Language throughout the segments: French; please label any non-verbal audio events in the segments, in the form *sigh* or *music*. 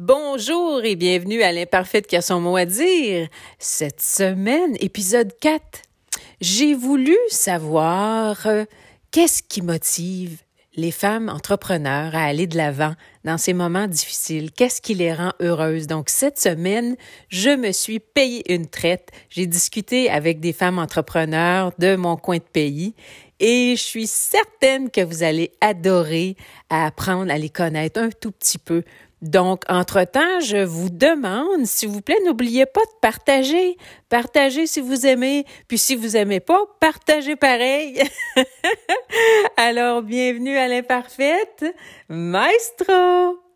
Bonjour et bienvenue à l'imparfaite qui a son mot à dire. Cette semaine, épisode 4. J'ai voulu savoir euh, qu'est-ce qui motive les femmes entrepreneurs à aller de l'avant dans ces moments difficiles? Qu'est-ce qui les rend heureuses? Donc, cette semaine, je me suis payé une traite. J'ai discuté avec des femmes entrepreneurs de mon coin de pays et je suis certaine que vous allez adorer apprendre à les connaître un tout petit peu donc, entre-temps, je vous demande, s'il vous plaît, n'oubliez pas de partager. Partagez si vous aimez, puis si vous aimez pas, partagez pareil. *laughs* Alors, bienvenue à l'imparfaite, Maestro!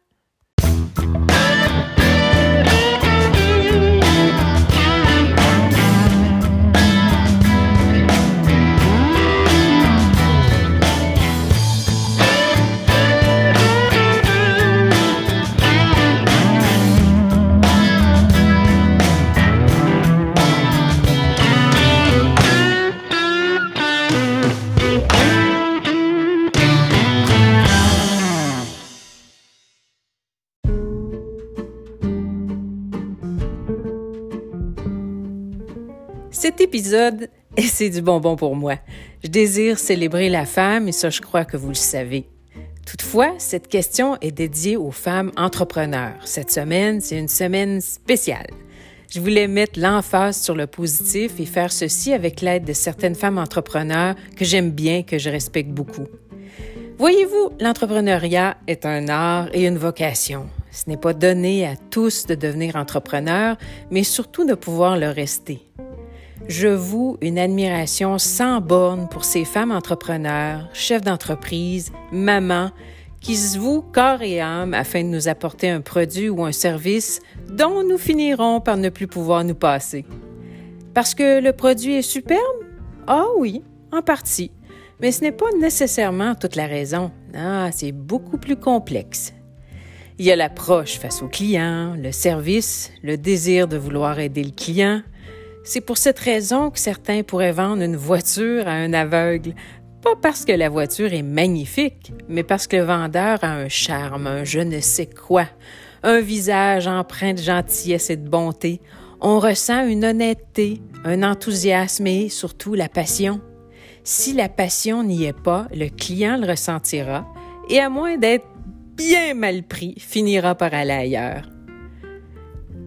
Épisode, et c'est du bonbon pour moi. Je désire célébrer la femme et ça, je crois que vous le savez. Toutefois, cette question est dédiée aux femmes entrepreneurs. Cette semaine, c'est une semaine spéciale. Je voulais mettre l'emphase sur le positif et faire ceci avec l'aide de certaines femmes entrepreneurs que j'aime bien, que je respecte beaucoup. Voyez-vous, l'entrepreneuriat est un art et une vocation. Ce n'est pas donné à tous de devenir entrepreneurs, mais surtout de pouvoir le rester je voue une admiration sans borne pour ces femmes entrepreneurs, chefs d'entreprise, mamans, qui se vouent corps et âme afin de nous apporter un produit ou un service dont nous finirons par ne plus pouvoir nous passer. Parce que le produit est superbe? Ah oui, en partie. Mais ce n'est pas nécessairement toute la raison. Ah, c'est beaucoup plus complexe. Il y a l'approche face au client, le service, le désir de vouloir aider le client, c'est pour cette raison que certains pourraient vendre une voiture à un aveugle, pas parce que la voiture est magnifique, mais parce que le vendeur a un charme, un je ne sais quoi, un visage empreint de gentillesse et de bonté. On ressent une honnêteté, un enthousiasme et surtout la passion. Si la passion n'y est pas, le client le ressentira et à moins d'être bien mal pris, finira par aller ailleurs.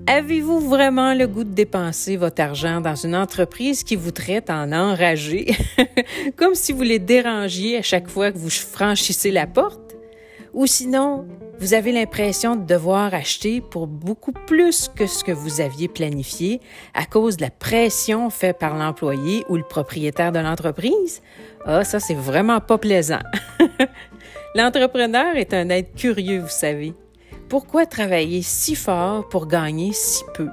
Avez-vous vraiment le goût de dépenser votre argent dans une entreprise qui vous traite en enragé, *laughs* comme si vous les dérangiez à chaque fois que vous franchissez la porte? Ou sinon, vous avez l'impression de devoir acheter pour beaucoup plus que ce que vous aviez planifié à cause de la pression faite par l'employé ou le propriétaire de l'entreprise? Ah, ça, c'est vraiment pas plaisant. *laughs* L'entrepreneur est un être curieux, vous savez. Pourquoi travailler si fort pour gagner si peu?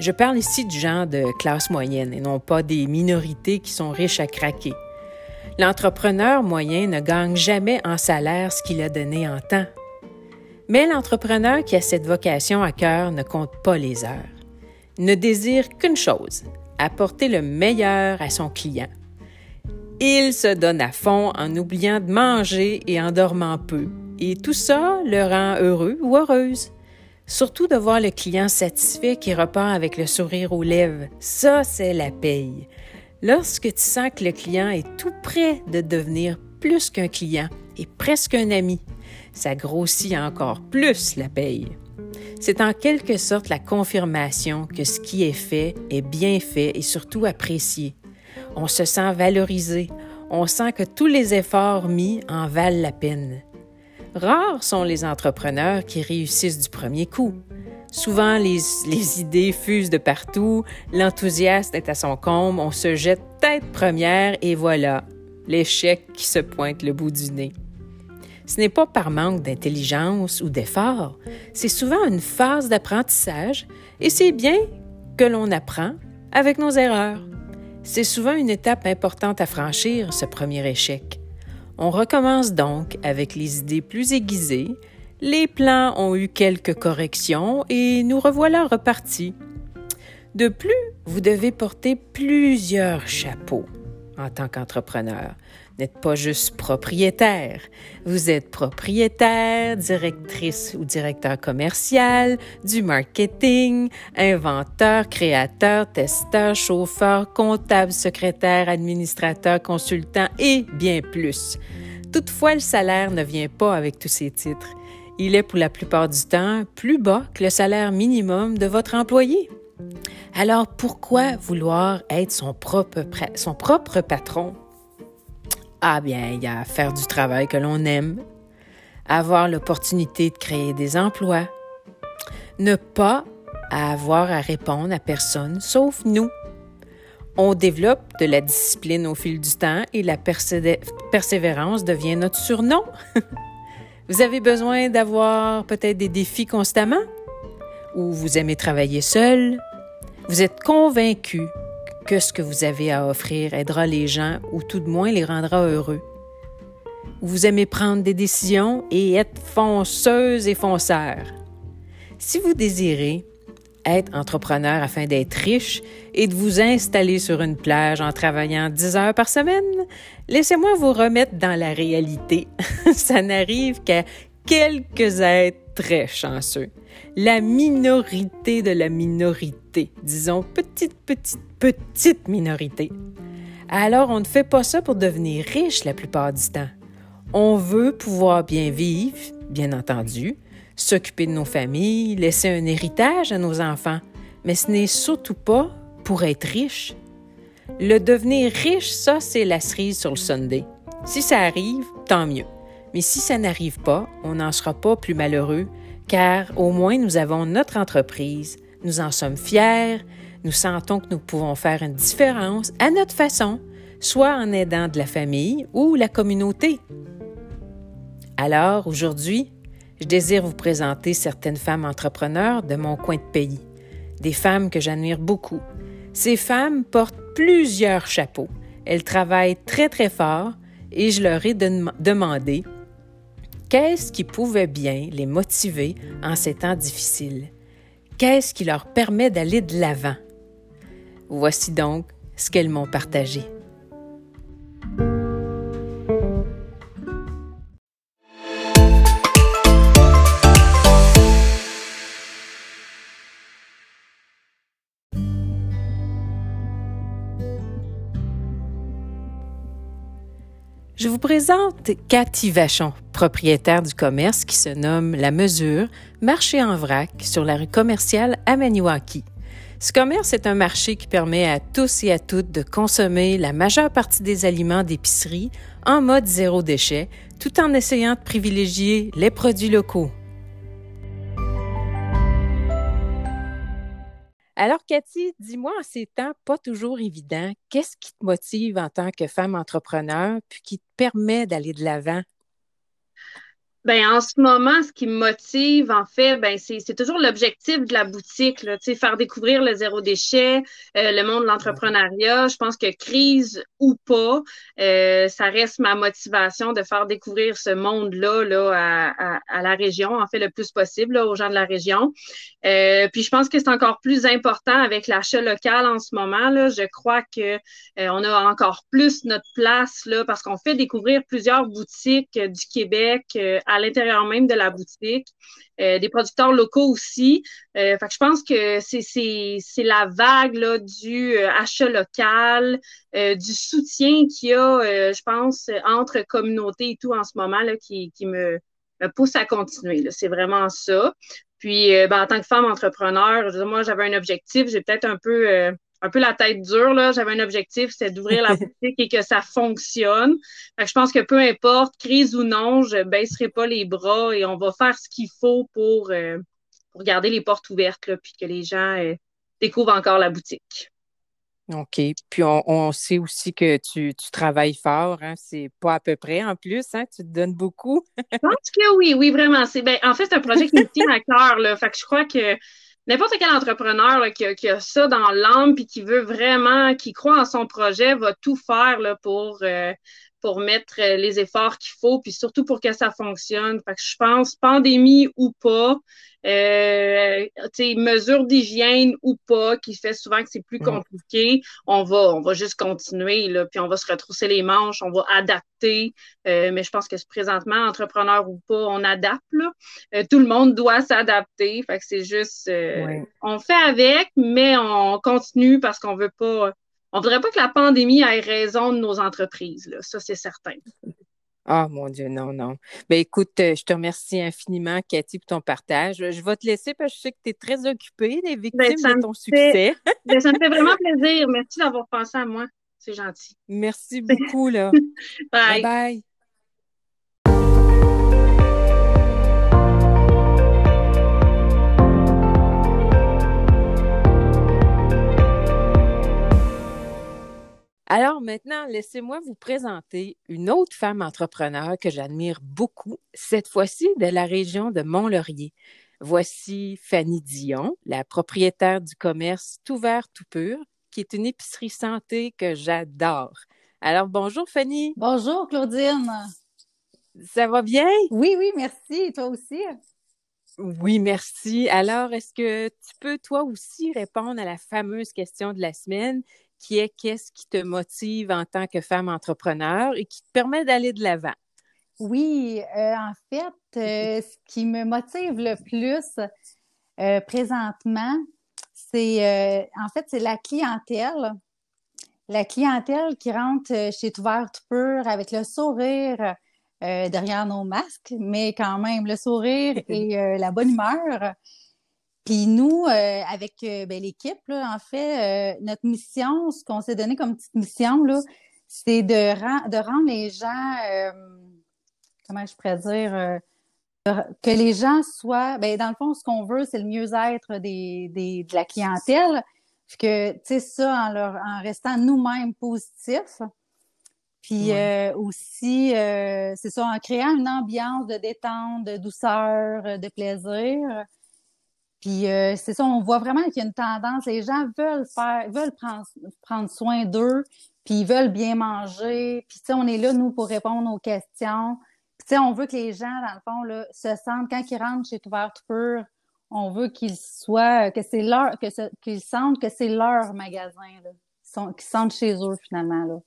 Je parle ici du genre de classe moyenne et non pas des minorités qui sont riches à craquer. L'entrepreneur moyen ne gagne jamais en salaire ce qu'il a donné en temps. Mais l'entrepreneur qui a cette vocation à cœur ne compte pas les heures. ne désire qu'une chose, apporter le meilleur à son client. Il se donne à fond en oubliant de manger et en dormant peu, et tout ça le rend heureux ou heureuse. Surtout de voir le client satisfait qui repart avec le sourire aux lèvres. Ça, c'est la paye. Lorsque tu sens que le client est tout près de devenir plus qu'un client et presque un ami, ça grossit encore plus la paye. C'est en quelque sorte la confirmation que ce qui est fait est bien fait et surtout apprécié. On se sent valorisé, on sent que tous les efforts mis en valent la peine. Rares sont les entrepreneurs qui réussissent du premier coup. Souvent, les, idées fusent de partout, l'enthousiasme est à son comble, on se jette tête première et voilà, l'échec qui se pointe le bout du nez. Ce n'est pas par manque d'intelligence ou d'effort, c'est souvent une phase d'apprentissage et c'est bien que l'on apprend avec nos erreurs. C'est souvent une étape importante à franchir, ce premier échec. On recommence donc avec les idées plus aiguisées, les plans ont eu quelques corrections et nous revoilà repartis. De plus, vous devez porter plusieurs chapeaux en tant qu'entrepreneur. N'êtes pas juste propriétaire. Vous êtes propriétaire, directrice ou directeur commercial, du marketing, inventeur, créateur, testeur, chauffeur, comptable, secrétaire, administrateur, consultant et bien plus. Toutefois, le salaire ne vient pas avec tous ces titres. Il est pour la plupart du temps plus bas que le salaire minimum de votre employé. Alors pourquoi vouloir être son propre, patron? Ah bien, il y a faire du travail que l'on aime, avoir l'opportunité de créer des emplois, ne pas avoir à répondre à personne sauf nous. On développe de la discipline au fil du temps et la persévérance devient notre surnom. *laughs* vous avez besoin d'avoir peut-être des défis constamment? Ou vous aimez travailler seul? Vous êtes convaincu que ce que vous avez à offrir aidera les gens ou tout de moins les rendra heureux. Vous aimez prendre des décisions et être fonceuse et fonceur. Si vous désirez être entrepreneur afin d'être riche et de vous installer sur une plage en travaillant 10 heures par semaine, laissez-moi vous remettre dans la réalité. *laughs* Ça n'arrive qu'à quelques êtres très chanceux. La minorité de la minorité, disons petite, petite, petite minorité. Alors, on ne fait pas ça pour devenir riche la plupart du temps. On veut pouvoir bien vivre, bien entendu, s'occuper de nos familles, laisser un héritage à nos enfants, mais ce n'est surtout pas pour être riche. Le devenir riche, ça, c'est la cerise sur le Sunday. Si ça arrive, tant mieux. Mais si ça n'arrive pas, on n'en sera pas plus malheureux, car au moins nous avons notre entreprise, nous en sommes fiers, nous sentons que nous pouvons faire une différence à notre façon, soit en aidant de la famille ou la communauté. Alors, aujourd'hui, je désire vous présenter certaines femmes entrepreneurs de mon coin de pays, des femmes que j'admire beaucoup. Ces femmes portent plusieurs chapeaux. Elles travaillent très très fort et je leur ai demandé Qu'est-ce qui pouvait bien les motiver en ces temps difficiles? Qu'est-ce qui leur permet d'aller de l'avant? Voici donc ce qu'elles m'ont partagé. Je vous présente Cathy Vachon, propriétaire du commerce qui se nomme La Mesure, marché en vrac sur la rue commerciale à Maniwaki. Ce commerce est un marché qui permet à tous et à toutes de consommer la majeure partie des aliments d'épicerie en mode zéro déchet, tout en essayant de privilégier les produits locaux. Alors, Cathy, dis-moi en ces temps pas toujours évidents, qu'est-ce qui te motive en tant que femme entrepreneur puis qui te permet d'aller de l'avant? Ben, en ce moment, ce qui me motive, en fait, ben, c'est toujours l'objectif de la boutique, là, faire découvrir le zéro déchet, euh, le monde de l'entrepreneuriat. Je pense que crise ou pas, euh, ça reste ma motivation de faire découvrir ce monde-là là, à, à, la région, en fait, le plus possible aux gens de la région. Euh, puis je pense que c'est encore plus important avec l'achat local en ce moment. Là. Je crois que on a encore plus notre place là, parce qu'on fait découvrir plusieurs boutiques du Québec à l'intérieur même de la boutique. Euh, des producteurs locaux aussi. Euh, je pense que c'est la vague là, du euh, achat local, du soutien qu'il y a, je pense, entre communautés et tout en ce moment là, qui, qui me, me pousse à continuer. C'est vraiment ça. Puis, ben, en tant que femme entrepreneur, moi, j'avais un objectif. J'ai peut-être un peu un peu la tête dure. Là. J'avais un objectif, c'est d'ouvrir la *laughs* boutique et que ça fonctionne. je pense que peu importe, crise ou non, je baisserai pas les bras et on va faire ce qu'il faut pour, euh, pour garder les portes ouvertes là, puis que les gens euh, découvrent encore la boutique. OK. Puis on, sait aussi que tu, travailles fort, hein? C'est pas à peu près en plus, hein? Tu te donnes beaucoup. je pense que oui, oui, vraiment. C'est ben, en fait, c'est un projet qui me tient à *laughs* cœur. Là. Fait que je crois que n'importe quel entrepreneur qui, a, ça dans l'âme puis qui veut vraiment, qui croit en son projet, va tout faire là, pour, euh, pour mettre euh, les efforts qu'il faut, puis surtout pour que ça fonctionne. Fait que je pense, pandémie ou pas, euh, mesures d'hygiène ou pas, qui fait souvent que c'est plus compliqué, on va, on va juste continuer, là, puis on va se retrousser les manches, on va adapter. Euh, mais je pense que présentement, entrepreneur ou pas, on adapte. Là. Euh, tout le monde doit s'adapter. Fait que c'est juste, on fait avec, mais on continue parce qu'on veut pas. On voudrait pas que la pandémie ait raison de nos entreprises. Là. Ça, c'est certain. Ah, mon Dieu, non, non. Ben, écoute, euh, je te remercie infiniment, Cathy, pour ton partage. Je vais te laisser parce que je sais que tu es très occupée des ben, victimes de ton succès. *laughs* Ben, ça me fait vraiment *laughs* plaisir. Merci d'avoir pensé à moi. C'est gentil. Merci *laughs* beaucoup, là. bye. Bye. Alors maintenant, laissez-moi vous présenter une autre femme entrepreneur que j'admire beaucoup, cette fois-ci de la région de Mont-Laurier. Voici Fanny Dion, la propriétaire du commerce Tout vert, tout pur, qui est une épicerie santé que j'adore. Alors bonjour Fanny. Bonjour Claudine. Ça va bien? Oui, oui, merci. Et toi aussi? Oui, merci. Alors, est-ce que tu peux toi aussi répondre à la fameuse question de la semaine? Qui est qu'est-ce qui te motive en tant que femme entrepreneur et qui te permet d'aller de l'avant? Oui, euh, en fait, euh, *laughs* ce qui me motive le plus euh, présentement, c'est en fait c'est la clientèle. La clientèle qui rentre chez Ouvert Tout Pur avec le sourire derrière nos masques, mais quand même le sourire *laughs* et la bonne humeur. Puis nous, euh, avec euh, ben, l'équipe, en fait, euh, notre mission, ce qu'on s'est donné comme petite mission, là, c'est de, de rendre les gens, comment je pourrais dire, que les gens soient, ben, dans le fond, ce qu'on veut, c'est le mieux-être des, des, de la clientèle. Puis que, tu sais, ça, en, leur, en restant nous-mêmes positifs. Puis aussi, c'est ça, en créant une ambiance de détente, de douceur, de plaisir. Puis euh, c'est ça, on voit vraiment qu'il y a une tendance. Les gens veulent faire, veulent prendre, prendre soin d'eux, puis ils veulent bien manger. Puis on est là, nous, pour répondre aux questions. Puis on veut que les gens, dans le fond, là, se sentent, quand ils rentrent chez Ouvert Pur, on veut qu'ils soient, que c'est leur, que qu'ils sentent que c'est leur magasin, là. Qu'ils sentent chez eux, finalement, là.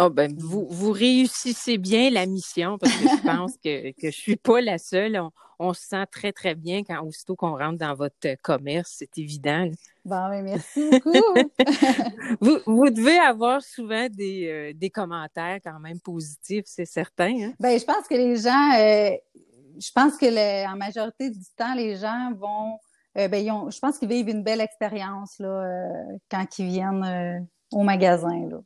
Oh ben, vous, vous réussissez bien la mission parce que je pense que, que je suis pas la seule. On, se sent très, très bien quand aussitôt qu'on rentre dans votre commerce, c'est évident. Bon, ben, merci beaucoup. *laughs* vous, vous devez avoir souvent des, euh, des commentaires quand même positifs, c'est certain. Hein? Ben, je pense que les gens, euh, je pense que le, en majorité du temps, les gens vont, euh, ben, ils ont, je pense qu'ils vivent une belle expérience là, quand ils viennent au magasin. Là.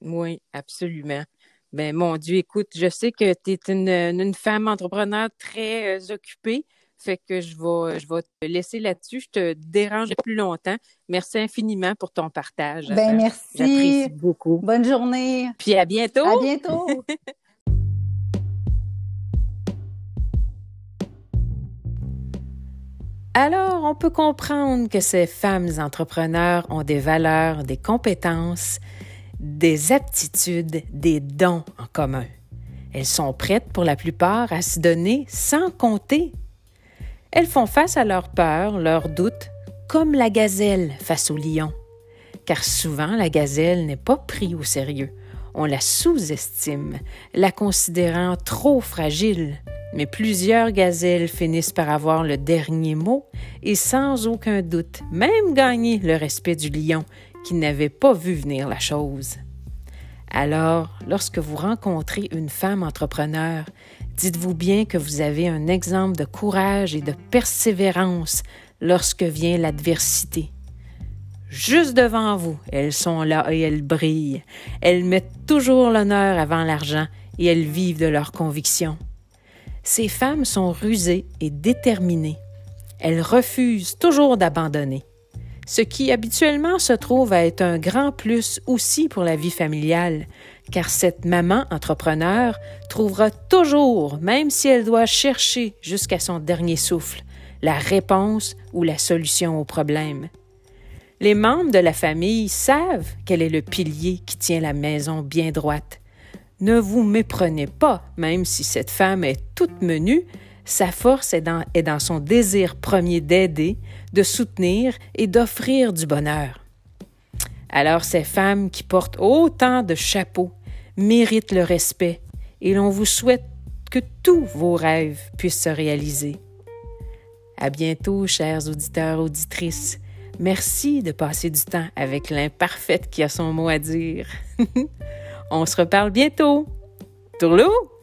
Oui, absolument. Ben, mon Dieu, écoute, je sais que tu es une, une, femme entrepreneur très euh, occupée. Fait que je vais, je vais te laisser là-dessus. Je te dérange plus longtemps. Merci infiniment pour ton partage. Ben, merci. J'apprécie beaucoup. Bonne journée. Puis à bientôt. À bientôt. *laughs* Alors, on peut comprendre que ces femmes entrepreneurs ont des valeurs, des compétences des aptitudes, des dons en commun. Elles sont prêtes pour la plupart à se donner sans compter. Elles font face à leurs peurs, leurs doutes, comme la gazelle face au lion. Car souvent la gazelle n'est pas prise au sérieux. On la sous-estime, la considérant trop fragile. Mais plusieurs gazelles finissent par avoir le dernier mot et sans aucun doute même gagner le respect du lion qui n'avait pas vu venir la chose. Alors, lorsque vous rencontrez une femme entrepreneur, dites-vous bien que vous avez un exemple de courage et de persévérance lorsque vient l'adversité. Juste devant vous, elles sont là et elles brillent. Elles mettent toujours l'honneur avant l'argent et elles vivent de leurs convictions. Ces femmes sont rusées et déterminées. Elles refusent toujours d'abandonner ce qui habituellement se trouve à être un grand plus aussi pour la vie familiale, car cette maman entrepreneur trouvera toujours, même si elle doit chercher jusqu'à son dernier souffle, la réponse ou la solution au problème. Les membres de la famille savent quel est le pilier qui tient la maison bien droite. Ne vous méprenez pas, même si cette femme est toute menue, sa force est dans, est dans son désir premier d'aider, de soutenir et d'offrir du bonheur. Alors ces femmes qui portent autant de chapeaux méritent le respect et l'on vous souhaite que tous vos rêves puissent se réaliser. À bientôt, chers auditeurs, auditrices. Merci de passer du temps avec l'imparfaite qui a son mot à dire. *laughs* On se reparle bientôt. Tourlou!